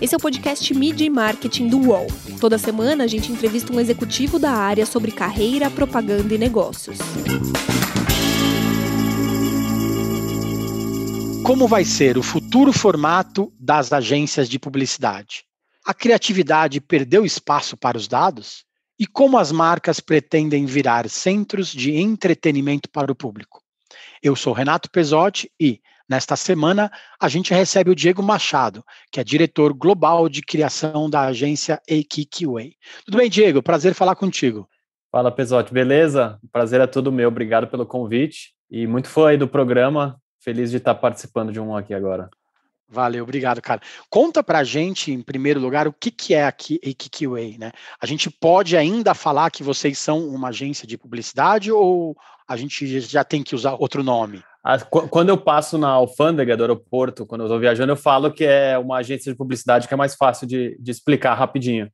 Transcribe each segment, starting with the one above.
Esse é o podcast Media e Marketing do UOL. Toda semana a gente entrevista um executivo da área sobre carreira, propaganda e negócios. Como vai ser o futuro formato das agências de publicidade? A criatividade perdeu espaço para os dados? E como as marcas pretendem virar centros de entretenimento para o público? Eu sou Renato Pesotti e, nesta semana, a gente recebe o Diego Machado, que é diretor global de criação da agência AKQA. Tudo bem, Diego? Prazer falar contigo. Fala, Pesotti, beleza? O prazer é todo meu. Obrigado pelo convite e muito fã aí do programa. Feliz de estar participando de um aqui agora. Valeu, obrigado, cara. Conta pra gente, em primeiro lugar, o que, que é aqui a KQA, né? A gente pode ainda falar que vocês são uma agência de publicidade ou a gente já tem que usar outro nome? Quando eu passo na alfândega do aeroporto, quando eu estou viajando, eu falo que é uma agência de publicidade que é mais fácil de, de explicar rapidinho.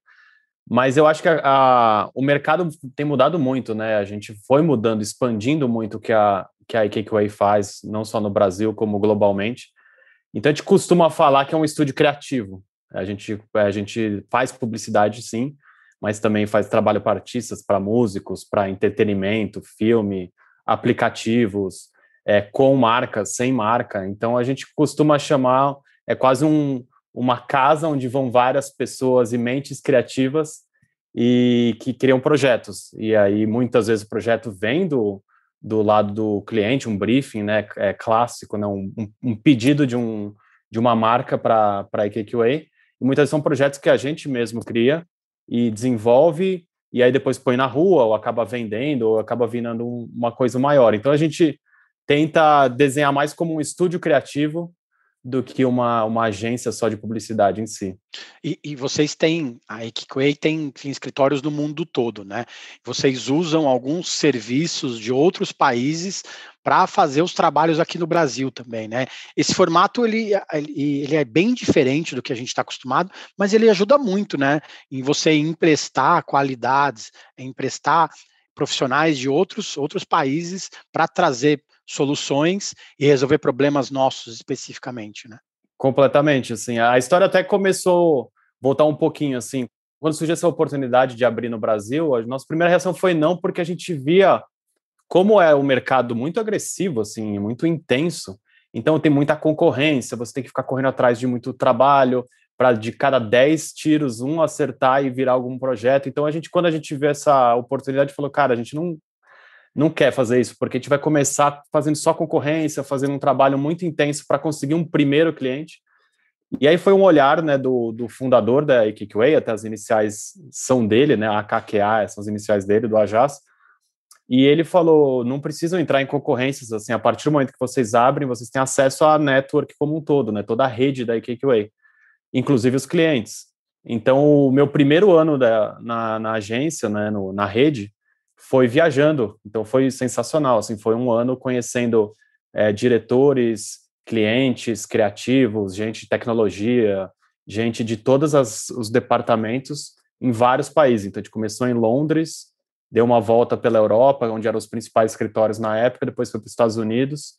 Mas eu acho que a, a, o mercado tem mudado muito, né? A gente foi mudando, expandindo muito o que a, que a IKQA faz, não só no Brasil, como globalmente. Então a gente costuma falar que é um estúdio criativo. A gente, a gente faz publicidade, sim, mas também faz trabalho para artistas, para músicos, para entretenimento, filme, aplicativos, é, com marca, sem marca. Então a gente costuma chamar, é quase um, uma casa onde vão várias pessoas e mentes criativas e que criam projetos. E aí muitas vezes o projeto vem do, do lado do cliente, um briefing, né, é clássico, né, um, um pedido de, um, de uma marca para a IKQA, e muitas vezes são projetos que a gente mesmo cria e desenvolve, e aí depois põe na rua, ou acaba vendendo, ou acaba virando uma coisa maior. Então a gente tenta desenhar mais como um estúdio criativo do que uma, uma agência só de publicidade em si. E, e vocês têm, a Equiquay tem, tem, escritórios no mundo todo, né? Vocês usam alguns serviços de outros países para fazer os trabalhos aqui no Brasil também, né? Esse formato, ele, ele, é bem diferente do que a gente está acostumado, mas ele ajuda muito, né? Em você emprestar qualidades, emprestar profissionais de outros, outros países para trazer soluções e resolver problemas nossos especificamente, né? Completamente, assim. A história até começou voltar um pouquinho assim. Quando surgiu essa oportunidade de abrir no Brasil, a nossa primeira reação foi não, porque a gente via como é o mercado muito agressivo, assim, muito intenso. Então tem muita concorrência, você tem que ficar correndo atrás de muito trabalho para de cada 10 tiros um acertar e virar algum projeto. Então a gente quando a gente vê essa oportunidade falou, cara, a gente não não quer fazer isso, porque a gente vai começar fazendo só concorrência, fazendo um trabalho muito intenso para conseguir um primeiro cliente. E aí foi um olhar né, do, do fundador da Equiquay, até as iniciais são dele, né, a KQA, são as iniciais dele, do Ajas, e ele falou, não precisam entrar em concorrências, assim, a partir do momento que vocês abrem, vocês têm acesso à network como um todo, né, toda a rede da EKQA, inclusive os clientes. Então, o meu primeiro ano da, na, na agência, né, no, na rede, foi viajando. Então foi sensacional. Assim, foi um ano conhecendo é, diretores, clientes, criativos, gente de tecnologia, gente de todos os departamentos em vários países. Então a gente começou em Londres, deu uma volta pela Europa, onde eram os principais escritórios na época, depois foi para os Estados Unidos.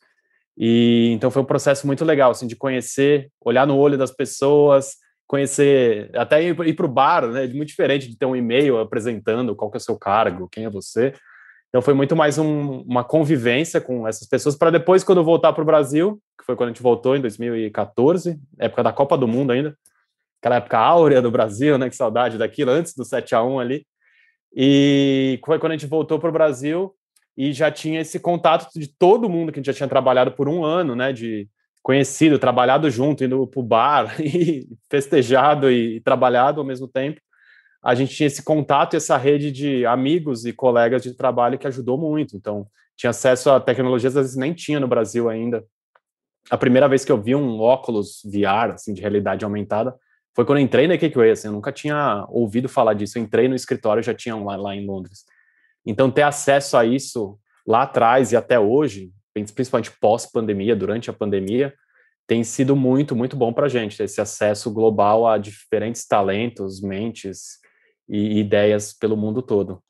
E então foi um processo muito legal, assim, de conhecer, olhar no olho das pessoas, conhecer, até ir, para o bar, né? Muito diferente de ter um e-mail apresentando qual que é o seu cargo, quem é você. Então foi muito mais um, uma convivência com essas pessoas para depois, quando eu voltar para o Brasil, que foi quando a gente voltou em 2014, época da Copa do Mundo ainda, aquela época áurea do Brasil, né? Que saudade daquilo, antes do 7 a 1 ali. E foi quando a gente voltou para o Brasil e já tinha esse contato de todo mundo que a gente já tinha trabalhado por um ano, né? De conhecido, trabalhado junto, indo para o bar e festejado e, trabalhado ao mesmo tempo. A gente tinha esse contato e essa rede de amigos e colegas de trabalho que ajudou muito. Então, tinha acesso a tecnologias às vezes nem tinha no Brasil ainda. A primeira vez que eu vi um óculos VR, assim, de realidade aumentada, foi quando eu entrei na Cakeway, assim, eu nunca tinha ouvido falar disso. Eu entrei no escritório, já tinha um lá, lá em Londres. Então, ter acesso a isso lá atrás e até hoje, principalmente pós-pandemia, durante a pandemia, tem sido muito, muito bom para a gente, esse acesso global a diferentes talentos, mentes e ideias pelo mundo todo.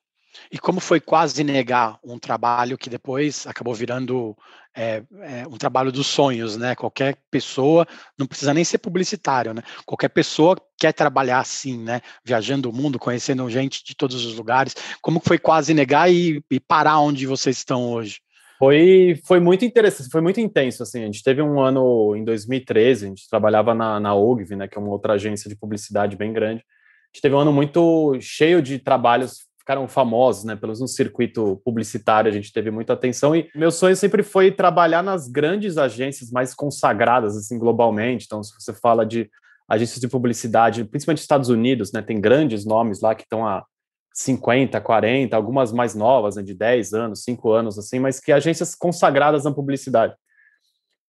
E como foi quase negar um trabalho que depois acabou virando é, é, um trabalho dos sonhos, né? Qualquer pessoa, não precisa nem ser publicitário, né? Qualquer pessoa quer trabalhar assim, né? Viajando o mundo, conhecendo gente de todos os lugares. Como foi quase negar e, e parar onde vocês estão hoje? Foi, foi muito interessante, foi muito intenso, assim, a gente teve um ano em 2013, a gente trabalhava na, na OGV, né, que é uma outra agência de publicidade bem grande, a gente teve um ano muito cheio de trabalhos ficaram famosos, né, pelos um circuito publicitário, a gente teve muita atenção e meu sonho sempre foi trabalhar nas grandes agências mais consagradas assim globalmente. Então, se você fala de agências de publicidade, principalmente Estados Unidos, né, tem grandes nomes lá que estão há 50, 40, algumas mais novas, né, de 10 anos, 5 anos assim, mas que agências consagradas na publicidade.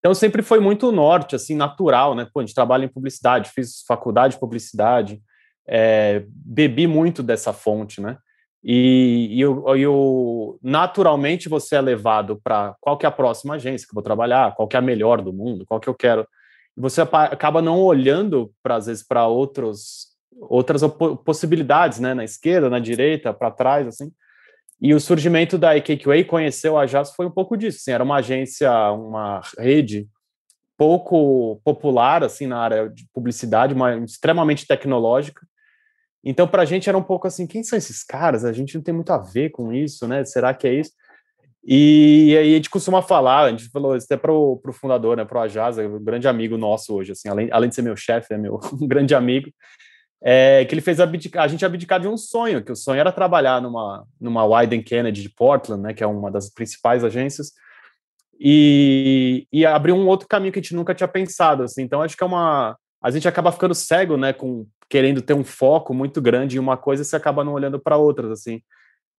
Então sempre foi muito norte, assim, natural, né? Pô, a gente trabalha em publicidade, fiz faculdade de publicidade, é, bebi muito dessa fonte, né? E, e, eu, eu, naturalmente você é levado para qual que é a próxima agência que eu vou trabalhar, qual que é a melhor do mundo, qual que eu quero. Você acaba não olhando às vezes para outros outras possibilidades, né, na esquerda, na direita, para trás, assim. E o surgimento da EKQA conheceu a JAS foi um pouco disso, assim, era uma agência, uma rede pouco popular assim na área de publicidade, uma extremamente tecnológica então, para a gente era um pouco assim: quem são esses caras? A gente não tem muito a ver com isso, né? Será que é isso? E aí a gente costuma falar, a gente falou isso até para o fundador, né, para o Ajaz, um grande amigo nosso hoje, assim, além, além de ser meu chefe, é meu um grande amigo, é, que ele fez abdicar, a gente abdicar de um sonho, que o sonho era trabalhar numa, numa Wyden Kennedy de Portland, né, que é uma das principais agências, e, e abrir um outro caminho que a gente nunca tinha pensado, assim, então acho que é uma, a gente acaba ficando cego, né, com querendo ter um foco muito grande em uma coisa, você acaba não olhando para outras, assim.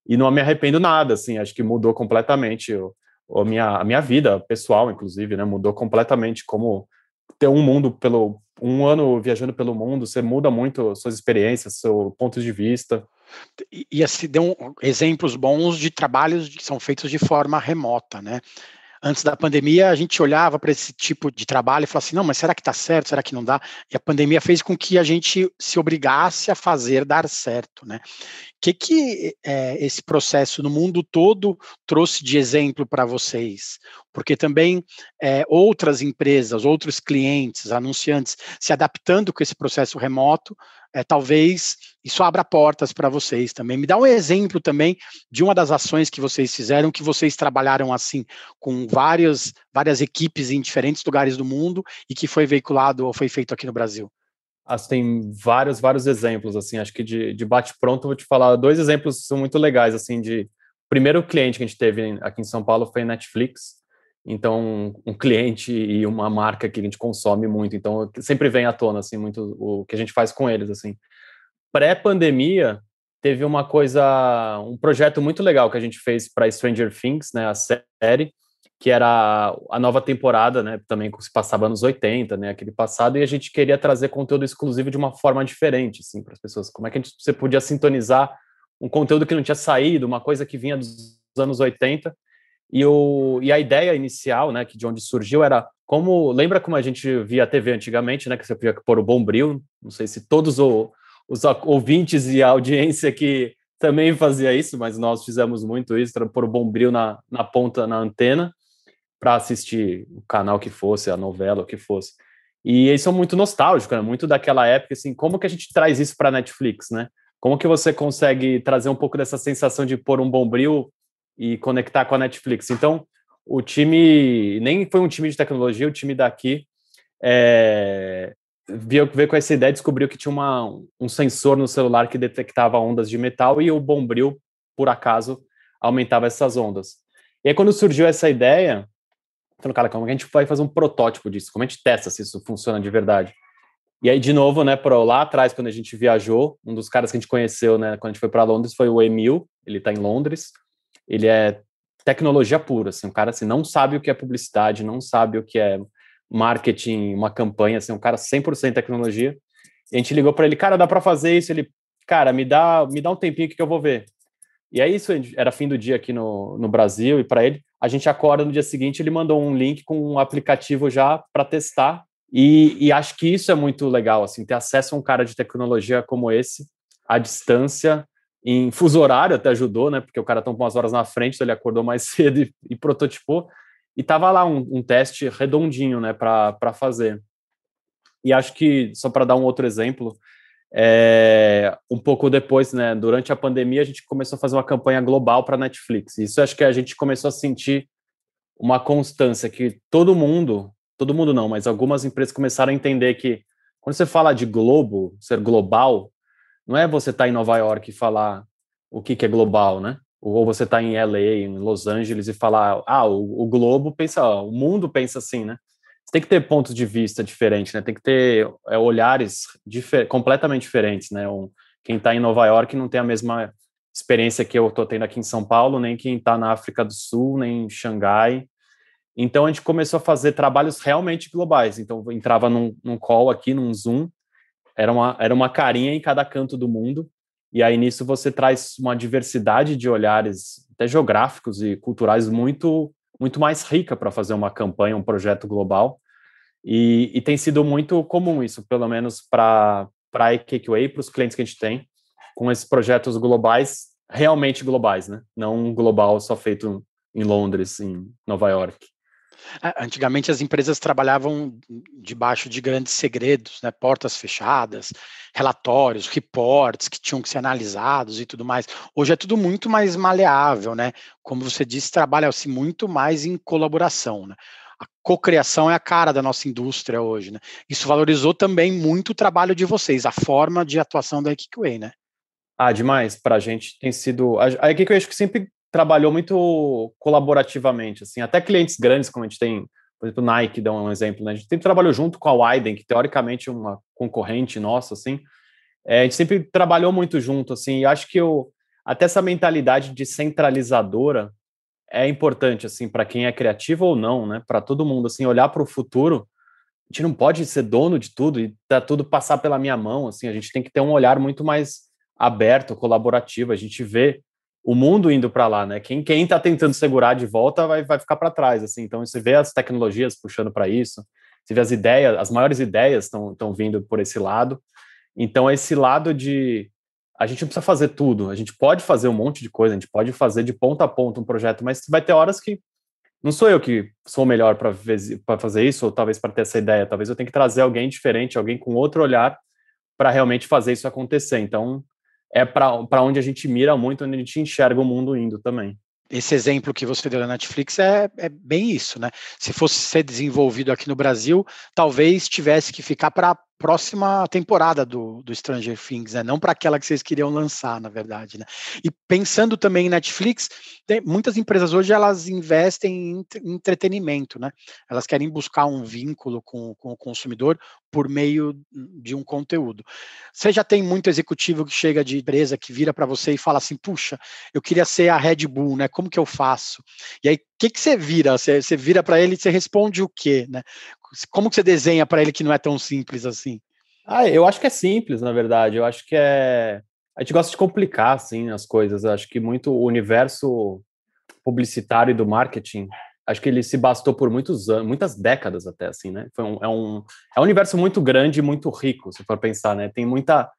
E não me arrependo nada, assim, acho que mudou completamente a, minha, a minha vida pessoal, inclusive, né, mudou completamente como ter um mundo pelo um ano viajando pelo mundo, você muda muito suas experiências, seu ponto de vista. E, e assim, deu exemplos bons de trabalhos que são feitos de forma remota, né? Antes da pandemia, a gente olhava para esse tipo de trabalho e falava assim: não, mas será que está certo? Será que não dá? E a pandemia fez com que a gente se obrigasse a fazer dar certo, né? O que, que é, esse processo no mundo todo trouxe de exemplo para vocês? Porque também é, outras empresas, outros clientes, anunciantes, se adaptando com esse processo remoto, é, talvez isso abra portas para vocês também. Me dá um exemplo também de uma das ações que vocês fizeram, que vocês trabalharam assim com várias, várias equipes em diferentes lugares do mundo e que foi veiculado ou foi feito aqui no Brasil. As, tem vários, vários exemplos, assim, acho que de, de bate-pronto vou te falar dois exemplos são muito legais, assim, de... Primeiro cliente que a gente teve aqui em São Paulo foi a Netflix, então um cliente e uma marca que a gente consome muito, então sempre vem à tona, assim, muito o que a gente faz com eles, assim. Pré-pandemia, teve uma coisa, um projeto muito legal que a gente fez para Stranger Things, né, a série, que era a nova temporada, né, também se passava nos 80, né, aquele passado, e a gente queria trazer conteúdo exclusivo de uma forma diferente, assim, para as pessoas. Como é que a gente, você podia sintonizar um conteúdo que não tinha saído, uma coisa que vinha dos anos 80, e, o, e a ideia inicial, né, que de onde surgiu era como, lembra como a gente via a TV antigamente, né, que você podia pôr o bombril, não sei se todos o, os ouvintes e a audiência que também fazia isso, mas nós fizemos muito isso, pôr o bombril na, na ponta, na antena, para assistir o canal que fosse, a novela, o que fosse. E eles são muito nostálgicos, né? muito daquela época, assim, como que a gente traz isso para Netflix, né? Como que você consegue trazer um pouco dessa sensação de pôr um bombril e conectar com a Netflix? Então, o time, nem foi um time de tecnologia, o time daqui é, veio, veio com essa ideia, descobriu que tinha uma, um sensor no celular que detectava ondas de metal e o bombril, por acaso, aumentava essas ondas. E aí, quando surgiu essa ideia, Falando, cara, como a gente vai fazer um protótipo disso? Como a gente testa se isso funciona de verdade? E aí, de novo, né, pro, lá atrás, quando a gente viajou, um dos caras que a gente conheceu, né, quando a gente foi para Londres, foi o Emil, ele está em Londres, ele é tecnologia pura, assim, um cara assim, não sabe o que é publicidade, não sabe o que é marketing, uma campanha, assim, um cara 100% tecnologia. E a gente ligou para ele, cara, dá para fazer isso? Ele, cara, me dá, me dá um tempinho que eu vou ver. E aí, isso era fim do dia aqui no, no Brasil, e para ele, a gente acorda no dia seguinte, ele mandou um link com um aplicativo já para testar. E, e, acho que isso é muito legal, assim, ter acesso a um cara de tecnologia como esse, à distância, em fuso horário até ajudou, né? Porque o cara tá umas horas na frente, então ele acordou mais cedo e, e prototipou. E tava lá um, um teste redondinho, né, para fazer. E acho que, só para dar um outro exemplo, é, um pouco depois, né, durante a pandemia, a gente começou a fazer uma campanha global para Netflix. Isso acho que a gente começou a sentir uma constância que todo mundo, todo mundo não, mas algumas empresas começaram a entender que quando você fala de globo, ser global, não é você estar tá em Nova York e falar o que, que é global, né? Ou você está em LA, em Los Angeles e falar, ah, o, o globo pensa, o mundo pensa assim, né? Você tem que ter pontos de vista diferentes, né? Tem que ter é, olhares difer completamente diferentes, né? Um, quem está em Nova York não tem a mesma experiência que eu estou tendo aqui em São Paulo, nem quem está na África do Sul, nem em Xangai. Então a gente começou a fazer trabalhos realmente globais. Então entrava num, num call aqui, num Zoom, era uma, era uma carinha em cada canto do mundo. E aí nisso você traz uma diversidade de olhares, até geográficos e culturais, muito, muito mais rica para fazer uma campanha, um projeto global. E, e tem sido muito comum isso, pelo menos para a Cakeway, para os clientes que a gente tem, com esses projetos globais, realmente globais, né? Não um global só feito em Londres, em Nova York. É, antigamente as empresas trabalhavam debaixo de grandes segredos, né? portas fechadas, relatórios, reports que tinham que ser analisados e tudo mais. Hoje é tudo muito mais maleável, né? Como você disse, trabalha-se muito mais em colaboração, né? A cocriação é a cara da nossa indústria hoje, né? Isso valorizou também muito o trabalho de vocês, a forma de atuação da Equiquay, né? Ah, demais. Para a gente tem sido. A Equiquay acho que sempre trabalhou muito colaborativamente, assim, até clientes grandes, como a gente tem, por exemplo, Nike, dá um exemplo, né? A gente sempre trabalhou junto com a Widen, que teoricamente é uma concorrente nossa, assim, é, a gente sempre trabalhou muito junto, assim, e acho que eu, até essa mentalidade de centralizadora é importante, assim, para quem é criativo ou não, né? Para todo mundo, assim, olhar para o futuro, a gente não pode ser dono de tudo e tá tudo passar pela minha mão, assim, a gente tem que ter um olhar muito mais aberto, colaborativo, a gente vê o mundo indo para lá, né? Quem quem está tentando segurar de volta vai, vai ficar para trás, assim. Então você vê as tecnologias puxando para isso, você vê as ideias, as maiores ideias estão vindo por esse lado. Então esse lado de a gente não precisa fazer tudo, a gente pode fazer um monte de coisa, a gente pode fazer de ponta a ponta um projeto, mas vai ter horas que não sou eu que sou melhor para fazer isso, ou talvez para ter essa ideia, talvez eu tenha que trazer alguém diferente, alguém com outro olhar para realmente fazer isso acontecer. Então, é para onde a gente mira muito, onde a gente enxerga o mundo indo também. Esse exemplo que você deu na Netflix é, é bem isso, né? Se fosse ser desenvolvido aqui no Brasil, talvez tivesse que ficar para próxima temporada do, do Stranger Things, né? Não para aquela que vocês queriam lançar, na verdade, né? E pensando também em Netflix, tem, muitas empresas hoje elas investem em entretenimento, né? Elas querem buscar um vínculo com, com o consumidor por meio de um conteúdo. Você já tem muito executivo que chega de empresa que vira para você e fala assim: puxa, eu queria ser a Red Bull, né? Como que eu faço? E aí, o que, que você vira? Você, você vira para ele e você responde o quê, né? Como que você desenha para ele que não é tão simples assim? Ah, eu acho que é simples, na verdade. Eu acho que é. A gente gosta de complicar, assim, as coisas. Eu acho que muito o universo publicitário e do marketing, acho que ele se bastou por muitos anos, muitas décadas até, assim, né? Foi um, é, um, é um universo muito grande e muito rico, se for pensar, né? Tem muita,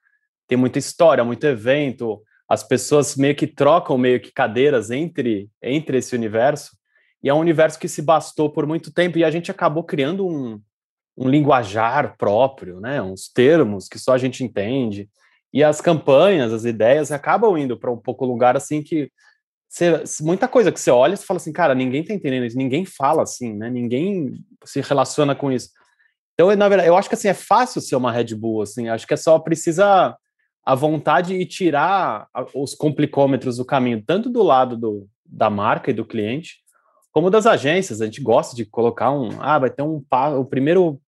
tem muita história, muito evento, as pessoas meio que trocam meio que cadeiras entre, entre esse universo, e é um universo que se bastou por muito tempo e a gente acabou criando um, um linguajar próprio, né? Uns termos que só a gente entende. E as campanhas, as ideias acabam indo para um pouco lugar assim que você, muita coisa que você olha e fala assim, cara, ninguém tá entendendo isso, ninguém fala assim, né? Ninguém se relaciona com isso. Então, na verdade, eu acho que assim é fácil ser uma Red Bull, assim, acho que é só precisa a vontade e tirar os complicômetros do caminho, tanto do lado do, da marca e do cliente, como das agências, a gente gosta de colocar um, ah, vai ter um o primeiro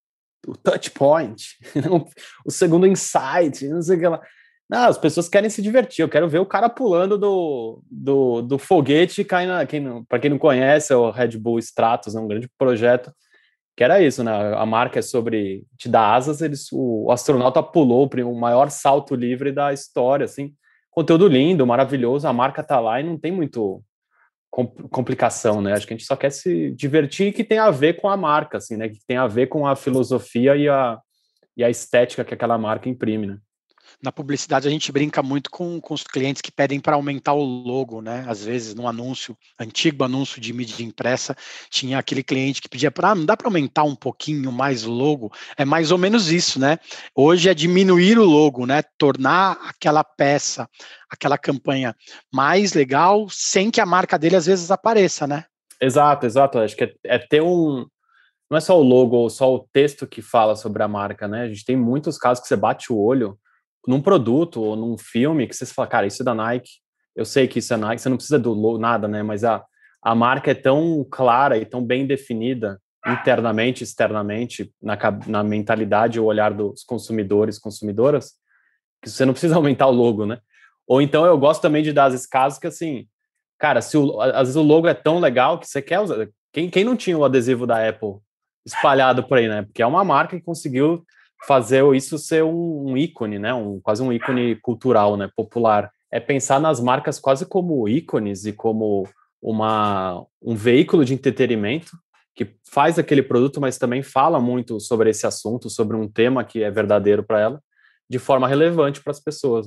o touch point, o segundo insight, não sei o que lá. Não, as pessoas querem se divertir. Eu quero ver o cara pulando do, do, do foguete caindo. Quem Para quem não conhece, é o Red Bull Stratos, é um grande projeto que era isso, né? A marca é sobre te dar asas. Eles, o, o astronauta pulou o maior salto livre da história, assim. Conteúdo lindo, maravilhoso. A marca tá lá e não tem muito complicação, né? Acho que a gente só quer se divertir e que tem a ver com a marca, assim, né? Que tem a ver com a filosofia e a, e a estética que aquela marca imprime, né? Na publicidade a gente brinca muito com, com os clientes que pedem para aumentar o logo, né? Às vezes, no anúncio, antigo anúncio de mídia impressa, tinha aquele cliente que pedia para, ah, não dá para aumentar um pouquinho mais logo? É mais ou menos isso, né? Hoje é diminuir o logo, né? Tornar aquela peça, aquela campanha mais legal, sem que a marca dele às vezes apareça, né? Exato, exato. Acho que é, é ter um, não é só o logo ou só o texto que fala sobre a marca, né? A gente tem muitos casos que você bate o olho num produto ou num filme que você fala, cara, isso é da Nike, eu sei que isso é Nike, você não precisa do nada, né? Mas a, a marca é tão clara e tão bem definida internamente, externamente, na, na mentalidade ou olhar dos consumidores, consumidoras, que você não precisa aumentar o logo, né? Ou então eu gosto também de dar esses casos que assim, cara, se o, às vezes o logo é tão legal que você quer usar. Quem, quem não tinha o adesivo da Apple espalhado por aí, né? Porque é uma marca que conseguiu fazer isso ser um, um, ícone, né? Um, quase um ícone cultural, né? Popular. É pensar nas marcas quase como ícones e como uma, um veículo de entretenimento que faz aquele produto, mas também fala muito sobre esse assunto, sobre um tema que é verdadeiro para ela, de forma relevante para as pessoas.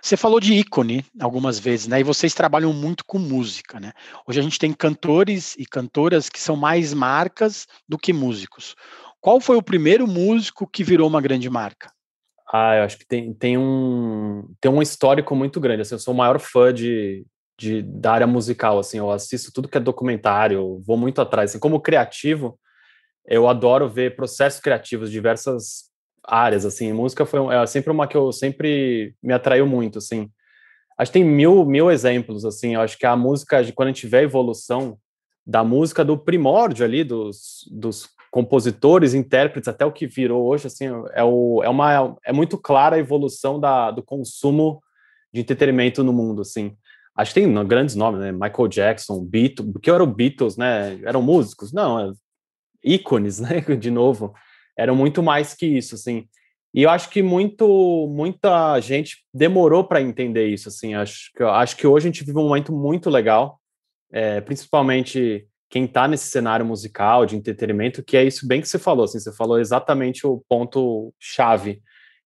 Você falou de ícone algumas vezes, né? E vocês trabalham muito com música, né? Hoje a gente tem cantores e cantoras que são mais marcas do que músicos. Qual foi o primeiro músico que virou uma grande marca? Ah, eu acho que tem, tem, um, tem um histórico muito grande. Assim, eu sou o maior fã de, de, da área musical. Assim, eu assisto tudo que é documentário, vou muito atrás. Assim, como criativo, eu adoro ver processos criativos de diversas áreas. Assim, música foi é sempre uma que eu sempre me atraiu muito. Assim, acho que tem mil, mil exemplos. Assim, eu acho que a música, quando a gente vê a evolução da música do primórdio ali, dos, dos compositores, intérpretes, até o que virou hoje, assim, é, o, é, uma, é muito clara a evolução da, do consumo de entretenimento no mundo, assim. Acho que tem grandes nomes, né? Michael Jackson, Beatles, porque eram Beatles, né? Eram músicos? Não, é ícones, né? De novo, eram muito mais que isso, assim. E eu acho que muito, muita gente demorou para entender isso, assim. Acho que, acho que hoje a gente vive um momento muito legal, é, principalmente quem está nesse cenário musical de entretenimento, que é isso bem que você falou, assim, você falou exatamente o ponto chave,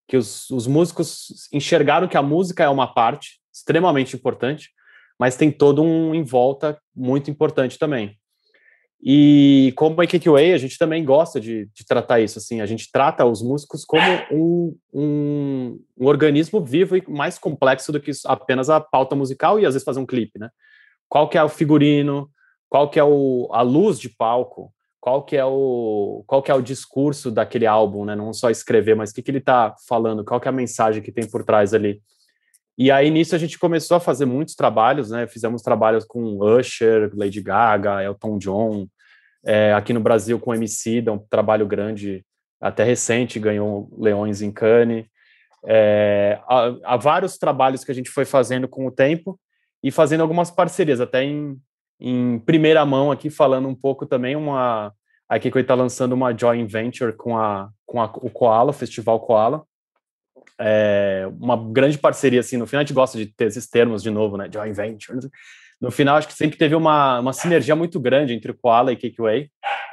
que os, os músicos enxergaram que a música é uma parte extremamente importante, mas tem todo um em volta muito importante também. E como a KQA, a gente também gosta de, de, tratar isso, assim, a gente trata os músicos como um, um, um, organismo vivo e mais complexo do que apenas a pauta musical e às vezes fazer um clipe, né? Qual que é o figurino, qual que é o, a luz de palco, qual que é o qual que é o discurso daquele álbum, né? Não só escrever, mas o que, que ele está falando, qual que é a mensagem que tem por trás ali. E aí nisso a gente começou a fazer muitos trabalhos, né? Fizemos trabalhos com Usher, Lady Gaga, Elton John, é, aqui no Brasil com MC, um trabalho grande, até recente, ganhou Leões em Cannes. É, há, há, vários trabalhos que a gente foi fazendo com o tempo e fazendo algumas parcerias, até em, em primeira mão aqui, falando um pouco também, uma, a Kiko está lançando uma joint venture com, a, com a, o Koala, o Festival Koala, é, uma grande parceria, assim, no final a gente gosta de ter esses termos de novo, né, joint venture, no final acho que sempre teve uma, uma sinergia muito grande entre o Koala e Cakeway,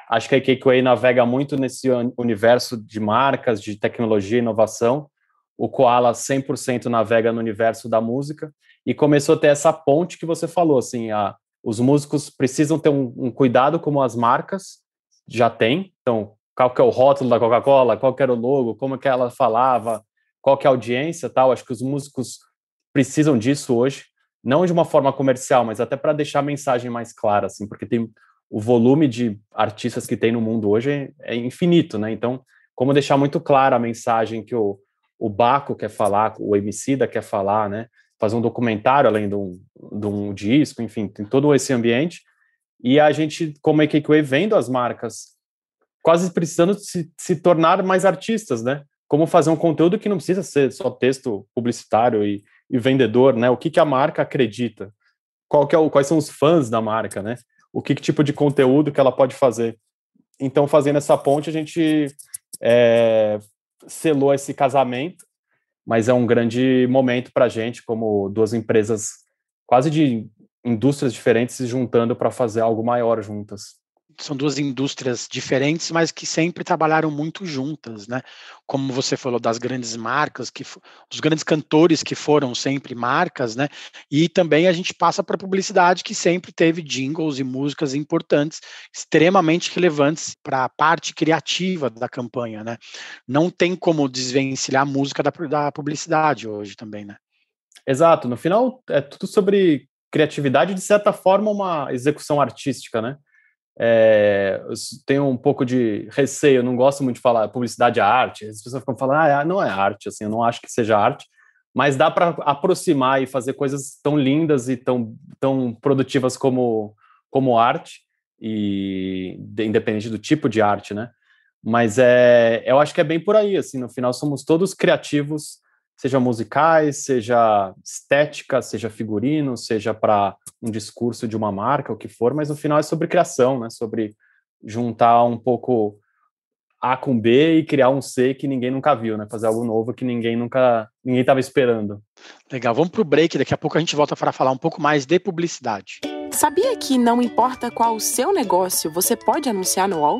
acho que a Cakeway navega muito nesse universo de marcas, de tecnologia e inovação, o Koala 100% navega no universo da música, e começou a ter essa ponte que você falou, assim, a, os músicos precisam ter um, um cuidado como as marcas já têm. Então, qual que é o rótulo da Coca-Cola, qual que era o logo, como que ela falava, qual que é a audiência, tal. Acho que os músicos precisam disso hoje, não de uma forma comercial, mas até para deixar a mensagem mais clara, assim, porque tem o volume de artistas que tem no mundo hoje é, é infinito, né? Então, como deixar muito clara a mensagem que o, o Baco quer falar, o Emicida quer falar, né? Fazer um documentário além de um, de um disco, enfim, tem todo esse ambiente. E a gente, como a KQA, vendo as marcas quase precisando se, se tornar mais artistas, né? Como fazer um conteúdo que não precisa ser só texto publicitário e, e vendedor, né? O que, que a marca acredita? Qual que é o, quais são os fãs da marca, né? O que, que tipo de conteúdo que ela pode fazer? Então, fazendo essa ponte, a gente é, selou esse casamento mas é um grande momento para a gente, como duas empresas quase de indústrias diferentes se juntando para fazer algo maior juntas. São duas indústrias diferentes, mas que sempre trabalharam muito juntas, né? Como você falou das grandes marcas, que dos grandes cantores que foram sempre marcas, né? E também a gente passa para a publicidade que sempre teve jingles e músicas importantes, extremamente relevantes para a parte criativa da campanha, né? Não tem como desvencilhar a música da, da publicidade hoje também, né? Exato. No final é tudo sobre criatividade, de certa forma, uma execução artística, né? É, eu tenho um pouco de receio, eu não gosto muito de falar publicidade é arte. As pessoas ficam falando, ah, não é arte, assim, eu não acho que seja arte, mas dá para aproximar e fazer coisas tão lindas e tão, tão produtivas como, como arte, e independente do tipo de arte, né? Mas é, eu acho que é bem por aí, assim, no final somos todos criativos seja musicais, seja estética, seja figurino, seja para um discurso de uma marca, o que for, mas no final é sobre criação, né? Sobre juntar um pouco A com B e criar um C que ninguém nunca viu, né? Fazer algo novo que ninguém nunca ninguém estava esperando. Legal, vamos para o break, daqui a pouco a gente volta para falar um pouco mais de publicidade. Sabia que não importa qual o seu negócio, você pode anunciar no UOL?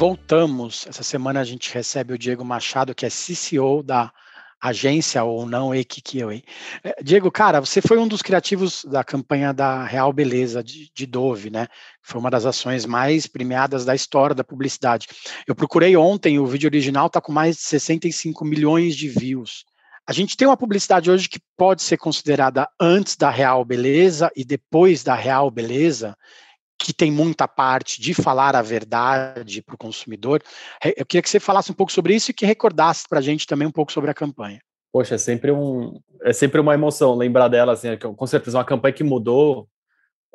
Voltamos. Essa semana a gente recebe o Diego Machado, que é CCO da agência ou não Ekikioi. É, Diego, cara, você foi um dos criativos da campanha da Real Beleza de, de Dove, né? Foi uma das ações mais premiadas da história da publicidade. Eu procurei ontem, o vídeo original está com mais de 65 milhões de views. A gente tem uma publicidade hoje que pode ser considerada antes da Real Beleza e depois da Real Beleza, que tem muita parte de falar a verdade para o consumidor. Eu queria que você falasse um pouco sobre isso e que recordasse para a gente também um pouco sobre a campanha. Poxa, é sempre, um, é sempre uma emoção lembrar dela, assim, é com certeza uma campanha que mudou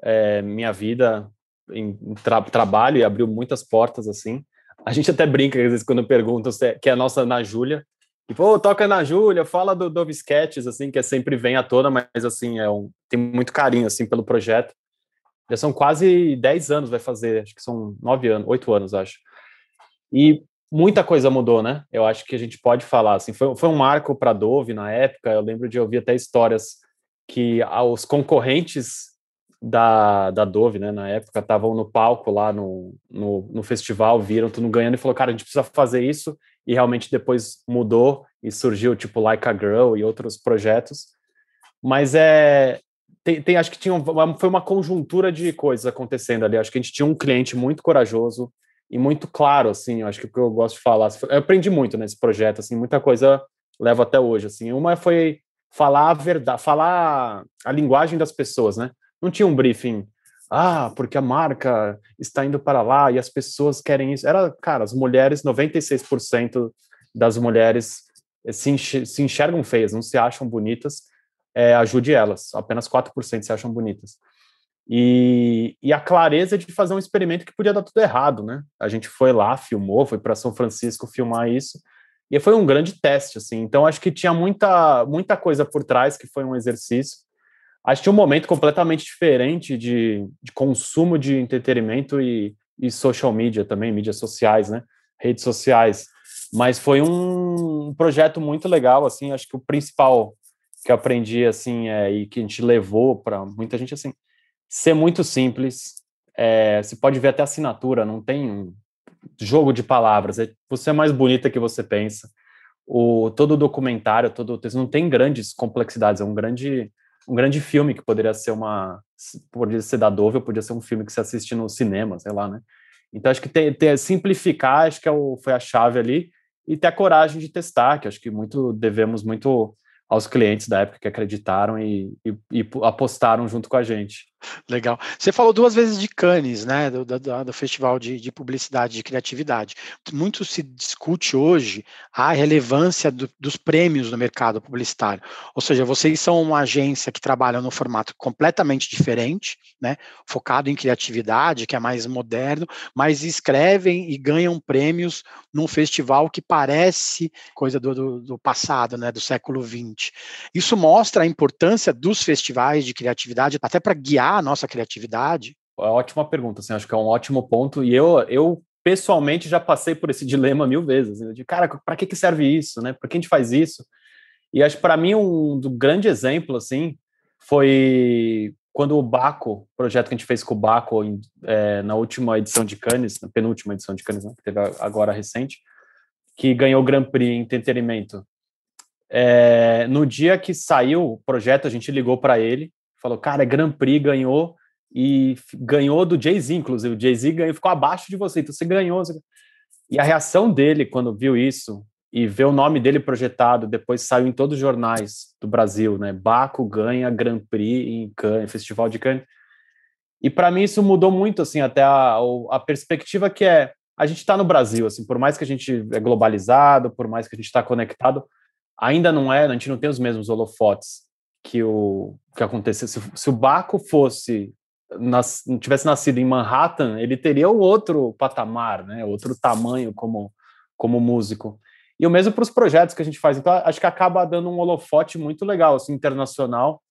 é, minha vida em tra trabalho e abriu muitas portas, assim. A gente até brinca, às vezes, quando perguntam se é, que é a nossa Ana Júlia, e, pô, toca na Júlia, fala do Dove Sketches, assim, que é sempre vem à tona, mas, assim, é um, tem muito carinho, assim, pelo projeto. Já são quase 10 anos, vai fazer, acho que são 9 anos, 8 anos, acho. E muita coisa mudou, né? Eu acho que a gente pode falar, assim, foi, foi um marco para a Dove na época, eu lembro de ouvir até histórias que os concorrentes da, da Dove, né, na época, estavam no palco lá no, no, no festival, viram tudo ganhando e falou, cara, a gente precisa fazer isso, e realmente depois mudou e surgiu, tipo, Like a Girl e outros projetos, mas é, tem, tem, acho que tinha uma, foi uma conjuntura de coisas acontecendo ali. Acho que a gente tinha um cliente muito corajoso e muito claro, assim. Acho que o que eu gosto de falar, eu aprendi muito nesse projeto, assim, muita coisa levo até hoje, assim. Uma foi falar a verdade, falar a linguagem das pessoas, né? Não tinha um briefing, ah, porque a marca está indo para lá e as pessoas querem isso. Era, cara, as mulheres, 96% das mulheres se, se enxergam feias, não se acham bonitas é, ajude elas. Apenas 4% se acham bonitas. E, e, a clareza de fazer um experimento que podia dar tudo errado, né? A gente foi lá, filmou, foi para São Francisco filmar isso, e foi um grande teste, assim. Então, acho que tinha muita, muita coisa por trás que foi um exercício. Acho que tinha um momento completamente diferente de, de consumo de entretenimento e, e social media também, mídias sociais, né? Redes sociais. Mas foi um projeto muito legal, assim. Acho que o principal que eu aprendi assim é, e que a gente levou para muita gente assim ser muito simples é, você pode ver até assinatura não tem um jogo de palavras é, você é mais bonita que você pensa. O todo documentário todo o texto não tem grandes complexidades é um grande um grande filme que poderia ser uma poderia ser da Dove ou poderia ser um filme que você assiste no cinema sei lá né. Então acho que ter simplificar acho que é o, foi a chave ali e ter a coragem de testar que acho que muito devemos muito aos clientes da época que acreditaram e, e, e, apostaram junto com a gente. Legal. Você falou duas vezes de Cannes, né, do, do, do Festival de, de, Publicidade e Criatividade. Muito se discute hoje a relevância do, dos prêmios no mercado publicitário. Ou seja, vocês são uma agência que trabalha no formato completamente diferente, né, focado em criatividade, que é mais moderno, mas escrevem e ganham prêmios num festival que parece coisa do, do passado, né, do século XX. Isso mostra a importância dos festivais de criatividade, até para guiar a nossa criatividade? É ótima pergunta, assim, acho que é um ótimo ponto. E eu, eu pessoalmente já passei por esse dilema mil vezes. Assim, de cara, para que, que serve isso, né? Por que a gente faz isso? E acho para mim um do grande exemplo assim foi quando o Baco, projeto que a gente fez com o Baco em, é, na última edição de Cannes, na penúltima edição de Cannes, né, que teve agora recente, que ganhou o Grand Prix em entretenimento. É, no dia que saiu o projeto, a gente ligou para ele falou, cara, é Grand Prix ganhou e ganhou do Jay-Z, inclusive. O Jay-Z ganhou, ficou abaixo de você, então você ganhou. E a reação dele quando viu isso e vê o nome dele projetado, depois saiu em todos os jornais do Brasil, né? Baco ganha Grand Prix em Cannes, Festival de Cannes. E para mim isso mudou muito, assim, até a, a perspectiva que é a gente está no Brasil, assim, por mais que a gente é globalizado, por mais que a gente está conectado, ainda não é, a gente não tem os mesmos holofotes que o que aconteceu. Se, se o Baco fosse nas, tivesse nascido em Manhattan, ele teria um outro patamar, né? Outro tamanho como como músico. E o mesmo para os projetos que a gente faz. Então, acho que acaba dando um holofote muito legal, assim, internacional,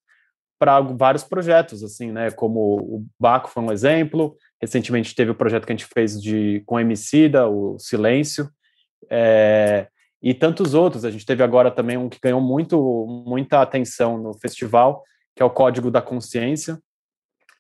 para vários projetos, assim, né? Como o Baco foi um exemplo. Recentemente teve o projeto que a gente fez de com Emicida, o Silêncio. É, e tantos outros. A gente teve agora também um que ganhou muito, muita atenção no festival, que é o Código da Consciência,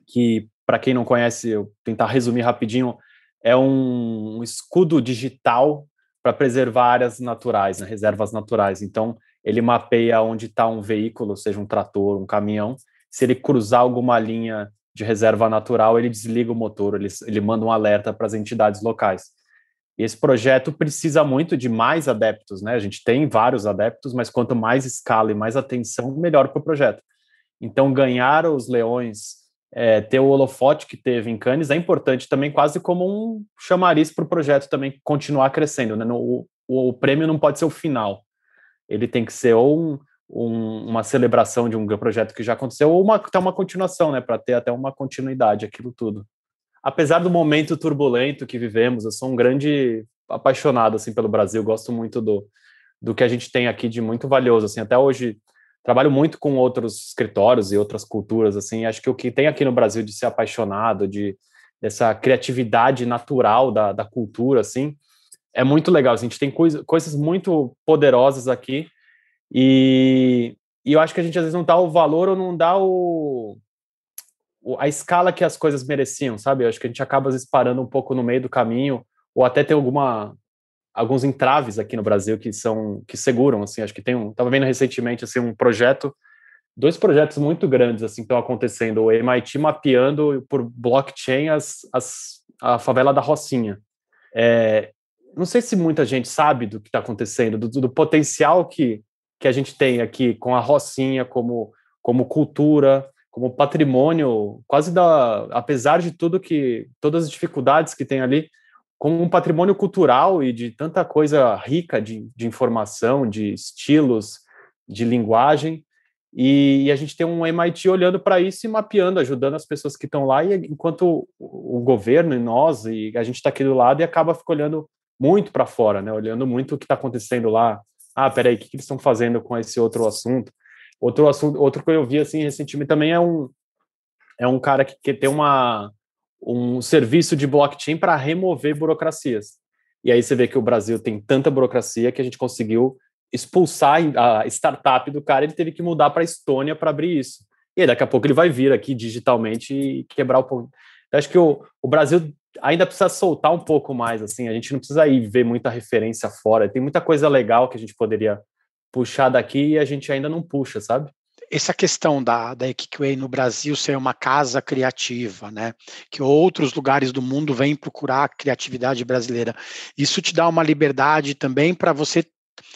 que, para quem não conhece, eu tentar resumir rapidinho, é um escudo digital para preservar áreas naturais, né, reservas naturais. Então, ele mapeia onde está um veículo, seja um trator, um caminhão. Se ele cruzar alguma linha de reserva natural, ele desliga o motor, ele, ele manda um alerta para as entidades locais. E esse projeto precisa muito de mais adeptos, né? A gente tem vários adeptos, mas quanto mais escala e mais atenção, melhor para o projeto. Então, ganhar os leões, é, ter o holofote que teve em Cannes é importante também, quase como um chamariz para o projeto também continuar crescendo. Né? No, o, o, prêmio não pode ser o final, ele tem que ser ou um, um, uma celebração de um projeto que já aconteceu, ou uma, até uma continuação, né? Para ter até uma continuidade aquilo tudo apesar do momento turbulento que vivemos, eu sou um grande apaixonado assim pelo Brasil, gosto muito do, do que a gente tem aqui de muito valioso, assim, até hoje trabalho muito com outros escritórios e outras culturas, assim, acho que o que tem aqui no Brasil de ser apaixonado, de dessa criatividade natural da, da cultura, assim, é muito legal, assim, a gente tem coisa, coisas muito poderosas aqui e, e eu acho que a gente às vezes não dá o valor ou não dá o, a escala que as coisas mereciam, sabe? Eu acho que a gente acaba às vezes parando um pouco no meio do caminho, ou até tem alguma alguns entraves aqui no Brasil que são que seguram assim, acho que tem um, tava vendo recentemente assim um projeto, dois projetos muito grandes assim estão acontecendo, o MIT mapeando por blockchain as, as a favela da Rocinha. É, não sei se muita gente sabe do que está acontecendo, do, do potencial que que a gente tem aqui com a Rocinha como como cultura, como patrimônio, quase da, apesar de tudo que, todas as dificuldades que tem ali, como um patrimônio cultural e de tanta coisa rica de, de informação, de estilos, de linguagem, e, e, a gente tem um MIT olhando para isso e mapeando, ajudando as pessoas que estão lá, e enquanto o, o governo e nós, e a gente está aqui do lado e acaba fica olhando muito para fora, né? olhando muito o que está acontecendo lá. Ah, peraí, o que, que eles estão fazendo com esse outro assunto? Outro assunto, outro que eu vi assim recentemente também é um é um cara que, que tem uma um serviço de blockchain para remover burocracias. E aí você vê que o Brasil tem tanta burocracia que a gente conseguiu expulsar a startup do cara, ele teve que mudar para a Estônia para abrir isso. E aí, daqui a pouco ele vai vir aqui digitalmente e quebrar o ponto. Acho que o, o Brasil ainda precisa soltar um pouco mais, assim, a gente não precisa ir ver muita referência fora, tem muita coisa legal que a gente poderia puxar daqui e a gente ainda não puxa, sabe? Essa questão da, da Equiquay no Brasil ser uma casa criativa, né? Que outros lugares do mundo vêm procurar a criatividade brasileira. Isso te dá uma liberdade também para você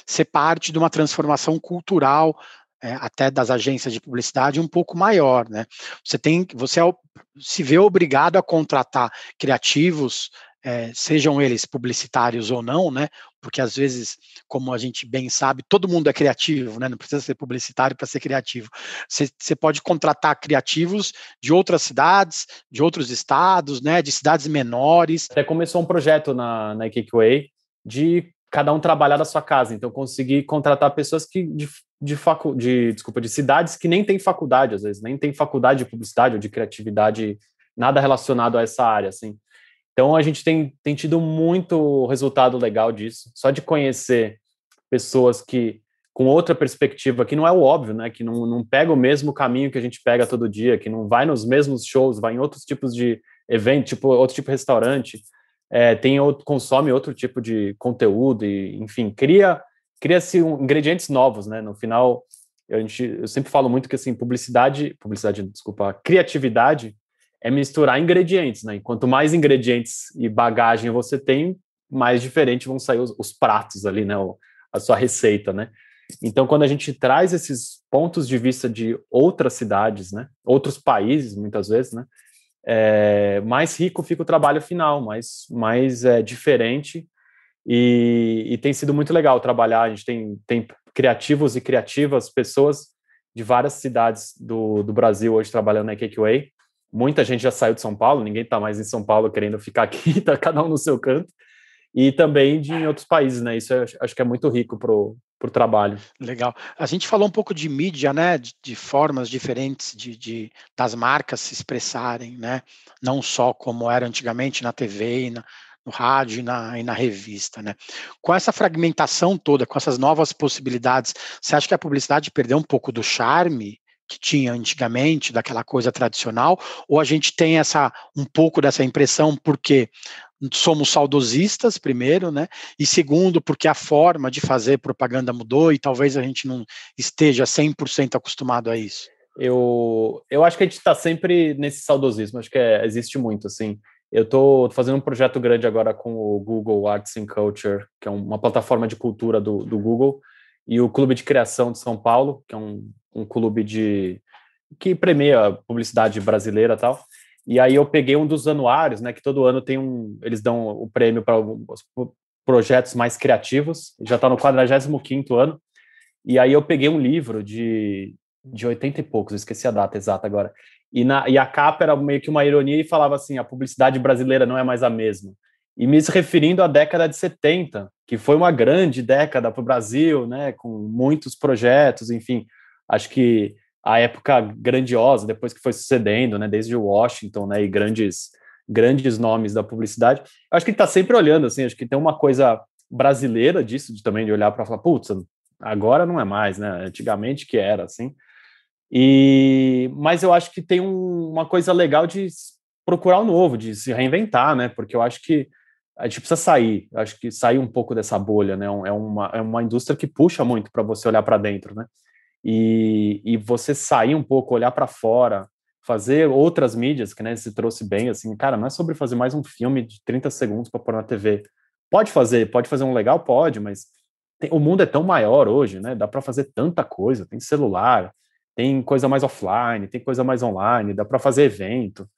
ser parte de uma transformação cultural é, até das agências de publicidade um pouco maior, né? Você tem, você é, se vê obrigado a contratar criativos é, sejam eles publicitários ou não, né? Porque às vezes, como a gente bem sabe, todo mundo é criativo, né? Não precisa ser publicitário para ser criativo. Você pode contratar criativos de outras cidades, de outros estados, né? De cidades menores. Até começou um projeto na, na Way de cada um trabalhar da sua casa. Então, conseguir contratar pessoas que de, de, facu, de, desculpa, de cidades que nem têm faculdade, às vezes, nem tem faculdade de publicidade ou de criatividade, nada relacionado a essa área, assim. Então a gente tem, tem tido muito resultado legal disso, só de conhecer pessoas que com outra perspectiva, que não é o óbvio, né? Que não, não pega o mesmo caminho que a gente pega todo dia, que não vai nos mesmos shows, vai em outros tipos de evento, tipo outro tipo de restaurante, é, tem outro, consome outro tipo de conteúdo e, enfim, cria cria-se um, ingredientes novos, né? No final, eu, gente, eu sempre falo muito que assim publicidade, publicidade, desculpa, criatividade é misturar ingredientes, né? Quanto mais ingredientes e bagagem você tem, mais diferente vão sair os, os pratos ali, né? O, a sua receita, né? Então, quando a gente traz esses pontos de vista de outras cidades, né? Outros países, muitas vezes, né? É, mais rico fica o trabalho final, mais, mais é, diferente e, e, tem sido muito legal trabalhar. A gente tem, tem criativos e criativas, pessoas de várias cidades do, do Brasil hoje trabalhando na Cakeway muita gente já saiu de São Paulo, ninguém está mais em São Paulo querendo ficar aqui, está cada um no seu canto, e também de em outros países, né? Isso acho que é muito rico para o trabalho. Legal. A gente falou um pouco de mídia, né? De, de formas diferentes de, de, das marcas se expressarem, né? Não só como era antigamente na TV e na, no rádio e na, e na revista, né? Com essa fragmentação toda, com essas novas possibilidades, você acha que a publicidade perdeu um pouco do charme que tinha antigamente, daquela coisa tradicional, ou a gente tem essa um pouco dessa impressão porque somos saudosistas, primeiro, né? E segundo, porque a forma de fazer propaganda mudou e talvez a gente não esteja 100% acostumado a isso. Eu, eu acho que a gente está sempre nesse saudosismo, acho que é, existe muito, assim. Eu estou fazendo um projeto grande agora com o Google Arts and Culture, que é uma plataforma de cultura do, do Google, e o Clube de Criação de São Paulo, que é um, um clube de que premia publicidade brasileira e tal. E aí eu peguei um dos anuários, né, que todo ano tem um, eles dão o prêmio para os projetos mais criativos. Já está no 45º ano. E aí eu peguei um livro de de 80 e poucos, esqueci a data exata agora. E, na, e a capa era meio que uma ironia e falava assim: a publicidade brasileira não é mais a mesma. E me referindo à década de 70, que foi uma grande década para o Brasil, né, com muitos projetos, enfim, acho que a época grandiosa, depois que foi sucedendo, né, desde Washington, né, e grandes grandes nomes da publicidade, acho que ele está sempre olhando, assim, acho que tem uma coisa brasileira disso, de também de olhar para falar, putz, agora não é mais, né, antigamente que era, assim, e, mas eu acho que tem um, uma coisa legal de procurar o novo, de se reinventar, né, porque eu acho que a gente precisa sair, acho que sair um pouco dessa bolha, né, é uma, é uma indústria que puxa muito para você olhar para dentro, né, e, e você sair um pouco, olhar para fora, fazer outras mídias, que né, você trouxe bem, assim, cara, não é sobre fazer mais um filme de 30 segundos para pôr na TV. Pode fazer, pode fazer um legal, pode, mas tem, o mundo é tão maior hoje, né? Dá para fazer tanta coisa, tem celular, tem coisa mais offline, tem coisa mais online, dá para fazer evento.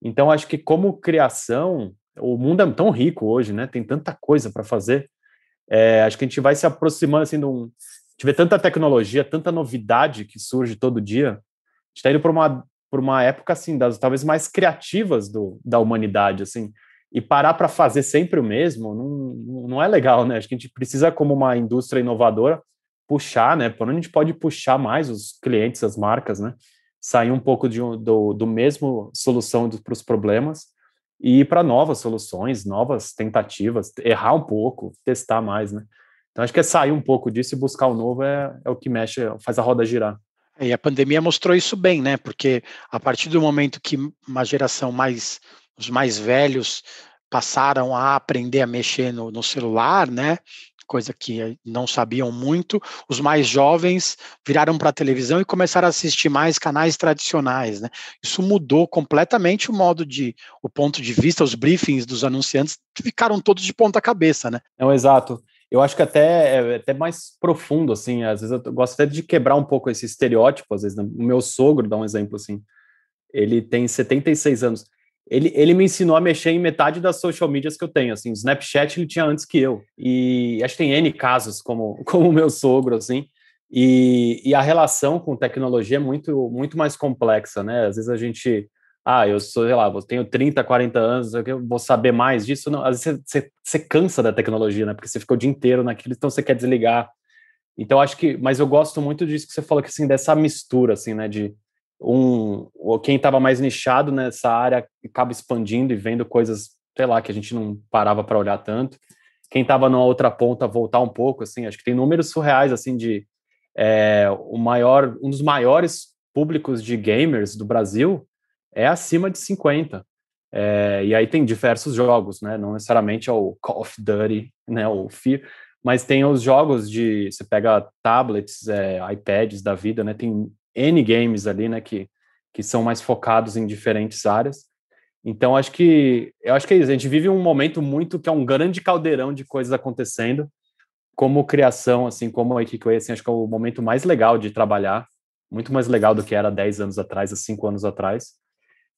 Então, acho que como criação, o mundo é tão rico hoje, né? Tem tanta coisa para fazer. É, acho que a gente vai se aproximando assim de um, tiver tanta tecnologia, tanta novidade que surge todo dia, a gente está indo por uma, por uma época, assim, das talvez mais criativas do, da humanidade, assim, e parar para fazer sempre o mesmo não, não é legal, né? Acho que a gente precisa, como uma indústria inovadora, puxar, né? Por onde a gente pode puxar mais os clientes, as marcas, né? Sair um pouco de, do, do mesmo solução para os problemas e ir para novas soluções, novas tentativas, errar um pouco, testar mais, né? Então, acho que é sair um pouco disso e buscar o novo é, é o que mexe, faz a roda girar. E a pandemia mostrou isso bem, né? Porque a partir do momento que uma geração mais, os mais velhos passaram a aprender a mexer no, no celular, né? Coisa que não sabiam muito, os mais jovens viraram para a televisão e começaram a assistir mais canais tradicionais, né? Isso mudou completamente o modo de, o ponto de vista, os briefings dos anunciantes ficaram todos de ponta cabeça, né? Não, exato eu acho que até é até mais profundo, assim, às vezes eu gosto até de quebrar um pouco esse estereótipo, às vezes, né? o meu sogro, dá um exemplo assim, ele tem 76 anos, ele, ele me ensinou a mexer em metade das social medias que eu tenho, assim, Snapchat ele tinha antes que eu, e acho que tem N casos como, como meu sogro, assim, e, e a relação com tecnologia é muito, muito mais complexa, né, às vezes a gente ah, eu sou, sei lá, tenho 30, 40 anos, eu vou saber mais disso. Não, às vezes você, você, cansa da tecnologia, né? Porque você ficou o dia inteiro naquilo, então você quer desligar. Então acho que, mas eu gosto muito disso que você falou, que assim, dessa mistura, assim, né? De um, quem estava mais nichado nessa área acaba expandindo e vendo coisas, sei lá, que a gente não parava para olhar tanto. Quem estava numa outra ponta voltar um pouco, assim, acho que tem números surreais, assim, de é, o maior, um dos maiores públicos de gamers do Brasil é acima de 50. É, e aí tem diversos jogos, né? Não necessariamente é o Call of Duty, né? O Fear, mas tem os jogos de você pega tablets, é, iPads da vida, né? Tem N games ali, né? Que, que são mais focados em diferentes áreas. Então acho que eu acho que é isso. A gente vive um momento muito que é um grande caldeirão de coisas acontecendo, como criação, assim, como a Ikikai, assim, acho que é o momento mais legal de trabalhar, muito mais legal do que era 10 anos atrás, há 5 anos atrás.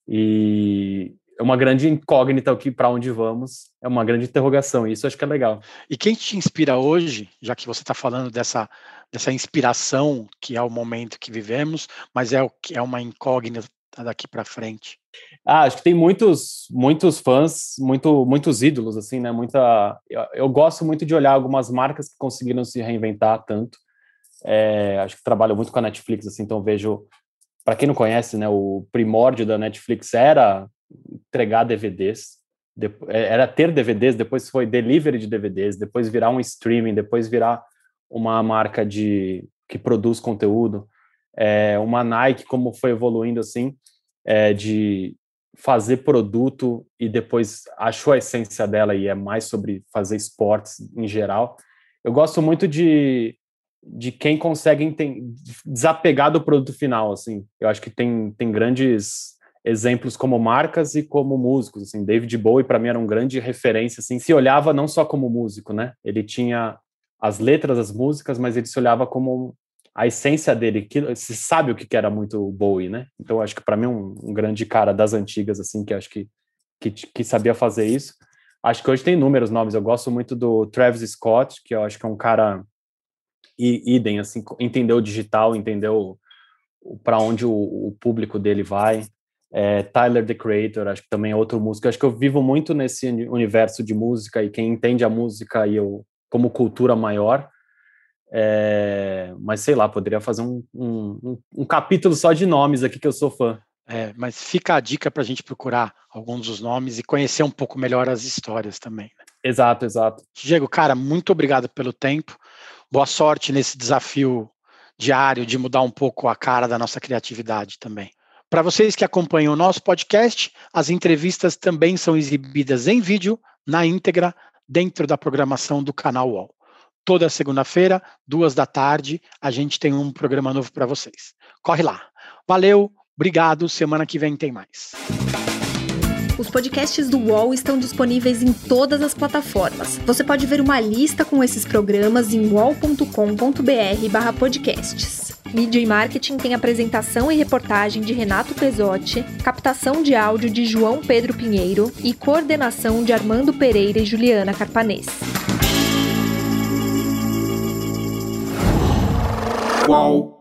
E é uma grande incógnita aqui para onde vamos, é uma grande interrogação, e isso acho que é legal. E quem te inspira hoje, já que você está falando dessa, dessa inspiração que é o momento que vivemos, mas é o que é uma incógnita daqui para frente? Ah, acho que tem muitos muitos fãs, muito, muitos ídolos assim, né? Muita, eu, eu gosto muito de olhar algumas marcas que conseguiram se reinventar tanto. É, acho que trabalho muito com a Netflix, assim, então vejo para quem não conhece, né, o primórdio da Netflix era entregar DVDs, é, era ter DVDs, depois foi delivery de DVDs, depois virar um streaming, depois virar uma marca de que produz conteúdo, é, uma Nike como foi evoluindo assim, é, de fazer produto e depois achou a essência dela e é mais sobre fazer esportes em geral. Eu gosto muito de de quem consegue desapegar do produto final, assim. Eu acho que tem, tem grandes exemplos como marcas e como músicos, assim. David Bowie para mim era um grande referência, assim. Se olhava não só como músico, né? Ele tinha as letras das músicas, mas ele se olhava como a essência dele, que se sabe o que era muito Bowie, né? Então acho que para mim um, um, grande cara das antigas, assim, que acho que, que que sabia fazer isso. Acho que hoje tem inúmeros nomes. Eu gosto muito do Travis Scott, que eu acho que é um cara e idem, assim, entendeu o digital, entendeu para onde o, o, público dele vai. É, Tyler, the Creator, acho que também é outro músico. Acho que eu vivo muito nesse universo de música e quem entende a música e eu como cultura maior. É, mas sei lá, poderia fazer um, um, um, capítulo só de nomes aqui que eu sou fã. É, mas fica a dica para a gente procurar alguns dos nomes e conhecer um pouco melhor as histórias também. Né? Exato, exato. Diego, cara, muito obrigado pelo tempo. Boa sorte nesse desafio diário de mudar um pouco a cara da nossa criatividade também. Para vocês que acompanham o nosso podcast, as entrevistas também são exibidas em vídeo, na íntegra, dentro da programação do canal UOL. Toda segunda-feira, duas da tarde, a gente tem um programa novo para vocês. Corre lá. Valeu, obrigado. Semana que vem tem mais. Os podcasts do UOL estão disponíveis em todas as plataformas. Você pode ver uma lista com esses programas em wall.com.br/podcasts. Mídia e Marketing tem apresentação e reportagem de Renato Pesotti, captação de áudio de João Pedro Pinheiro e coordenação de Armando Pereira e Juliana Carpanês. Uau.